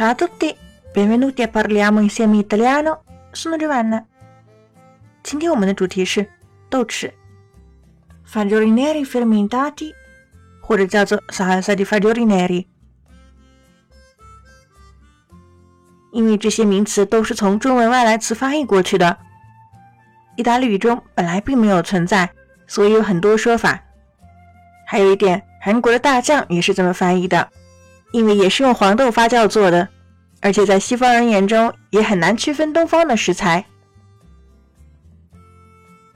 Ciao a tutti, benvenuti a Parliamo insieme italiano. Sono Giovanna。今天我们的主题是豆豉，fagioli neri fermentati，或者叫做 salsa di fagioli neri。因为这些名词都是从中文外来词翻译过去的，意大利语中本来并没有存在，所以有很多说法。还有一点，韩国的大酱也是这么翻译的，因为也是用黄豆发酵做的，而且在西方人眼中也很难区分东方的食材。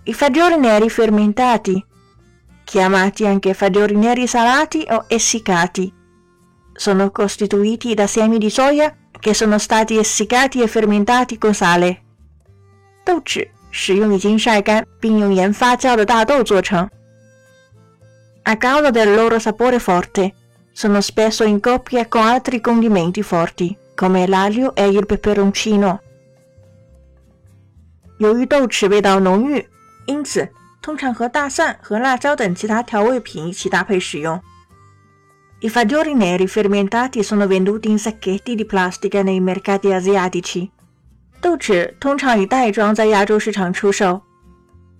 I fagioli neri fermentati, chiamati anche fagioli neri salati o essiccati, sono costituiti da semi di soia che sono stati essiccati e fermentati con sale。豆豉使用已经晒干并用盐发酵的大豆做成。a causa del loro sapore forte. Sono spesso in coppia con altri condimenti forti, come l'aglio e il peperoncino. 由于豆豉味道浓郁，因此通常和大蒜和辣椒等其他调味品一起搭配使用。I fagioli neri fermentati sono venduti in sacchetti di plastica nei mercati asiatici. 豆豉通常以袋装在亚洲市场出售。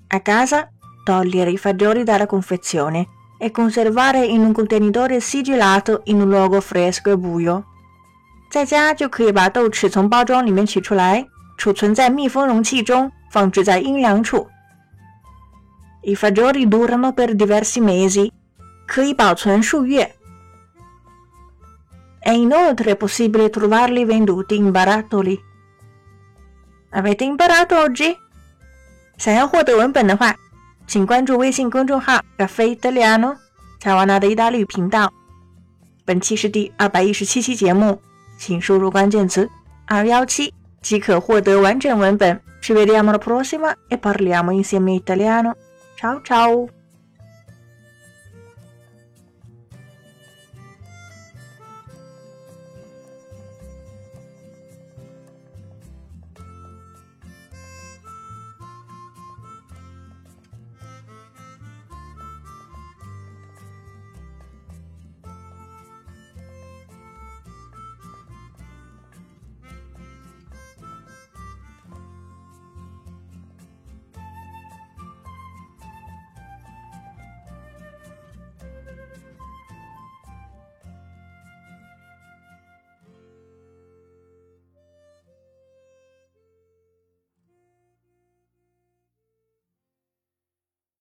A casa, togliere i fagioli dalla confezione e conservare in un contenitore sigillato in un luogo fresco e buio。在家就可以把豆豉从包装里面取出来，储存在密封容器中，放置在阴凉处。I fagioli durano per diversi mesi，可以保存数月。È inoltre possibile trovarli venduti in barattoli。Avete imparato oggi？想要获得文本的话。 请关注微信公众号“咖啡意大利诺”乔瓦纳的意大利频道。本期是第二百一十七期节目，请输入关键词“二幺七”即可获得完整文本。Ci vediamo la prossima e parliamo insieme italiano. Ciao ciao!